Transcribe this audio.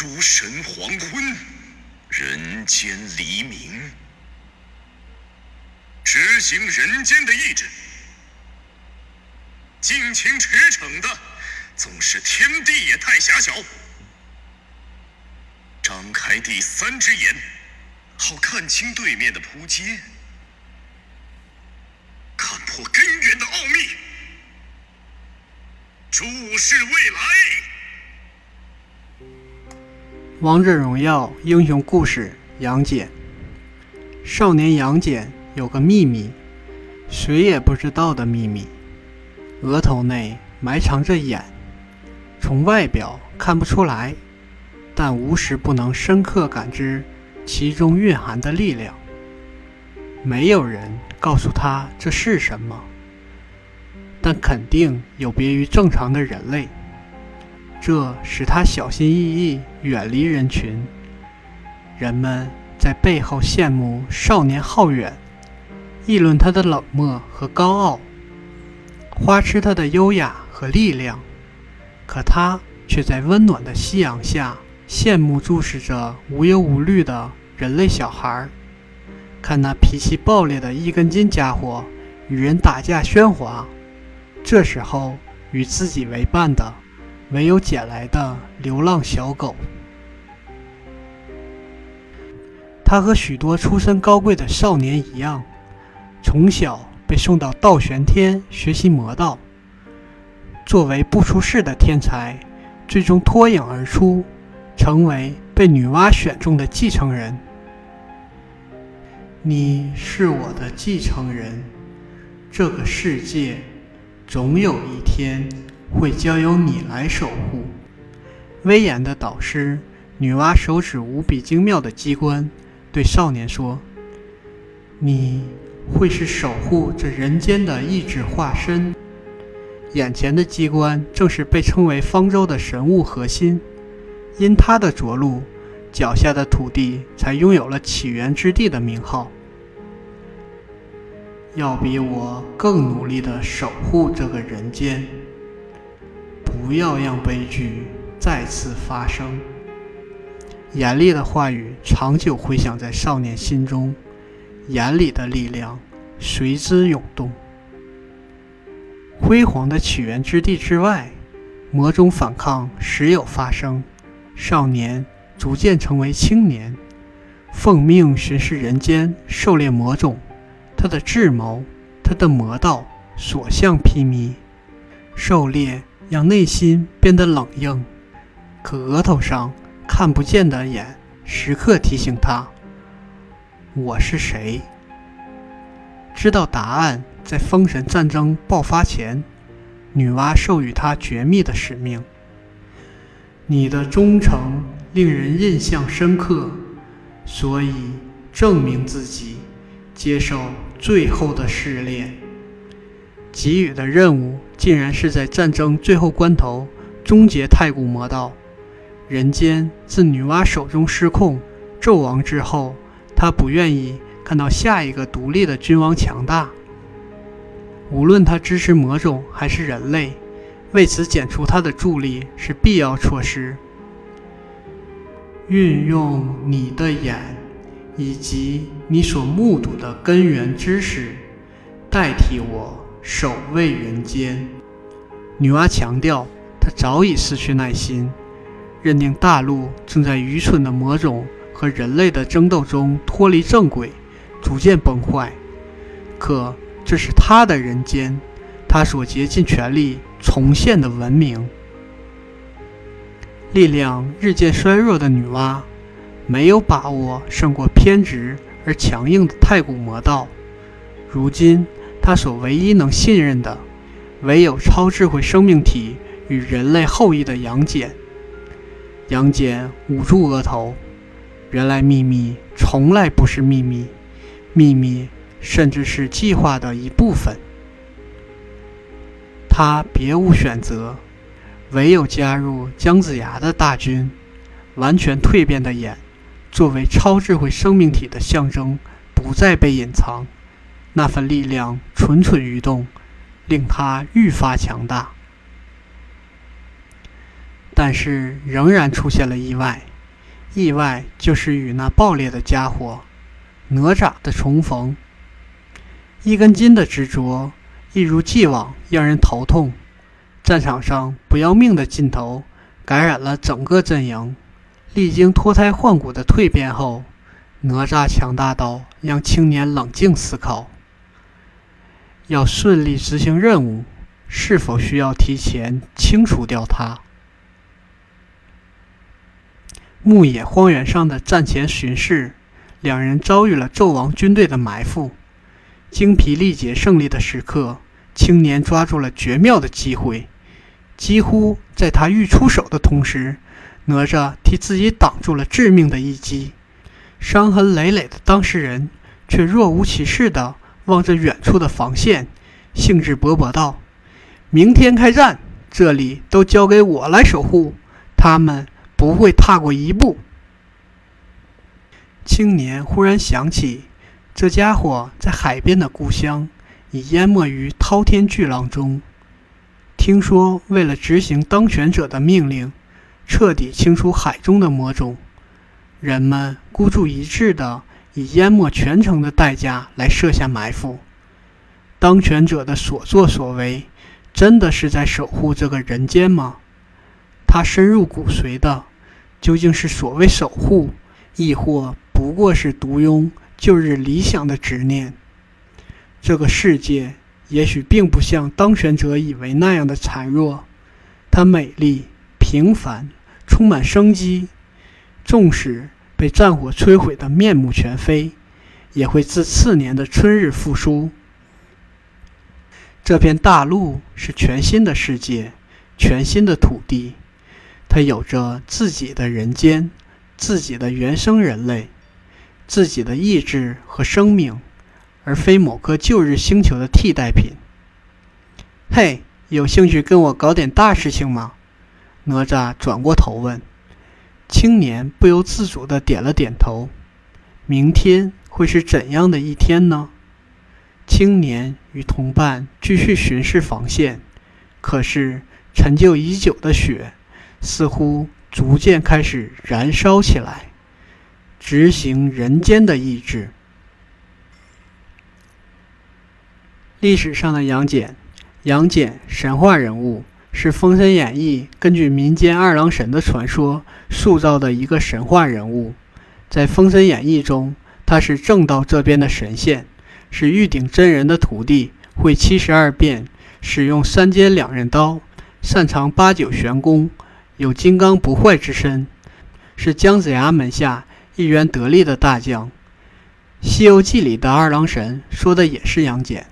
诸神黄昏，人间黎明。执行人间的意志，尽情驰骋的，总是天地也太狭小。张开第三只眼，好看清对面的扑街，看破根源的奥秘，注视未来。王者荣耀英雄故事：杨戬。少年杨戬有个秘密，谁也不知道的秘密。额头内埋藏着眼，从外表看不出来。但无时不能深刻感知其中蕴含的力量。没有人告诉他这是什么，但肯定有别于正常的人类。这使他小心翼翼远离人群。人们在背后羡慕少年浩远，议论他的冷漠和高傲，花痴他的优雅和力量。可他却在温暖的夕阳下。羡慕注视着无忧无虑的人类小孩，看那脾气暴烈的一根筋家伙与人打架喧哗。这时候，与自己为伴的唯有捡来的流浪小狗。他和许多出身高贵的少年一样，从小被送到道玄天学习魔道。作为不出世的天才，最终脱颖而出。成为被女娲选中的继承人。你是我的继承人，这个世界总有一天会交由你来守护。威严的导师女娲手指无比精妙的机关，对少年说：“你会是守护这人间的意志化身。眼前的机关正是被称为方舟的神物核心。”因它的着陆，脚下的土地才拥有了起源之地的名号。要比我更努力地守护这个人间，不要让悲剧再次发生。严厉的话语长久回响在少年心中，眼里的力量随之涌动。辉煌的起源之地之外，魔种反抗时有发生。少年逐渐成为青年，奉命巡视人间，狩猎魔种。他的智谋，他的魔道，所向披靡。狩猎让内心变得冷硬，可额头上看不见的眼时刻提醒他：我是谁？知道答案，在封神战争爆发前，女娲授予他绝密的使命。你的忠诚令人印象深刻，所以证明自己，接受最后的试炼。给予的任务竟然是在战争最后关头终结太古魔道。人间自女娲手中失控，纣王之后，他不愿意看到下一个独立的君王强大。无论他支持魔种还是人类。为此，减除他的助力是必要措施。运用你的眼，以及你所目睹的根源知识，代替我守卫人间。女娲强调，她早已失去耐心，认定大陆正在愚蠢的魔种和人类的争斗中脱离正轨，逐渐崩坏。可这是她的人间，她所竭尽全力。重现的文明，力量日渐衰弱的女娲，没有把握胜过偏执而强硬的太古魔道。如今，他所唯一能信任的，唯有超智慧生命体与人类后裔的杨戬。杨戬捂住额头，原来秘密从来不是秘密，秘密甚至是计划的一部分。他别无选择，唯有加入姜子牙的大军。完全蜕变的眼，作为超智慧生命体的象征，不再被隐藏。那份力量蠢蠢欲动，令他愈发强大。但是，仍然出现了意外。意外就是与那暴烈的家伙哪吒的重逢。一根筋的执着，一如既往让人头痛。战场上不要命的劲头感染了整个阵营。历经脱胎换骨的蜕变后，哪吒强大到让青年冷静思考：要顺利执行任务，是否需要提前清除掉他？牧野荒原上的战前巡视，两人遭遇了纣王军队的埋伏。精疲力竭胜利的时刻，青年抓住了绝妙的机会，几乎在他欲出手的同时，哪吒替自己挡住了致命的一击。伤痕累累的当事人却若无其事地望着远处的防线，兴致勃勃道：“明天开战，这里都交给我来守护。他们。”不会踏过一步。青年忽然想起，这家伙在海边的故乡已淹没于滔天巨浪中。听说，为了执行当权者的命令，彻底清除海中的魔种，人们孤注一掷的以淹没全城的代价来设下埋伏。当权者的所作所为，真的是在守护这个人间吗？他深入骨髓的。究竟是所谓守护，亦或不过是独拥旧日理想的执念？这个世界也许并不像当权者以为那样的孱弱，它美丽、平凡、充满生机。纵使被战火摧毁的面目全非，也会自次年的春日复苏。这片大陆是全新的世界，全新的土地。它有着自己的人间，自己的原生人类，自己的意志和生命，而非某颗旧日星球的替代品。嘿，有兴趣跟我搞点大事情吗？哪吒转过头问。青年不由自主地点了点头。明天会是怎样的一天呢？青年与同伴继续巡视防线，可是陈旧已久的雪。似乎逐渐开始燃烧起来，执行人间的意志。历史上的杨戬，杨戬神话人物，是《封神演义》根据民间二郎神的传说塑造的一个神话人物。在《封神演义》中，他是正道这边的神仙，是玉鼎真人的徒弟，会七十二变，使用三尖两刃刀，擅长八九玄功。有金刚不坏之身，是姜子牙门下一员得力的大将。《西游记》里的二郎神说的也是杨戬。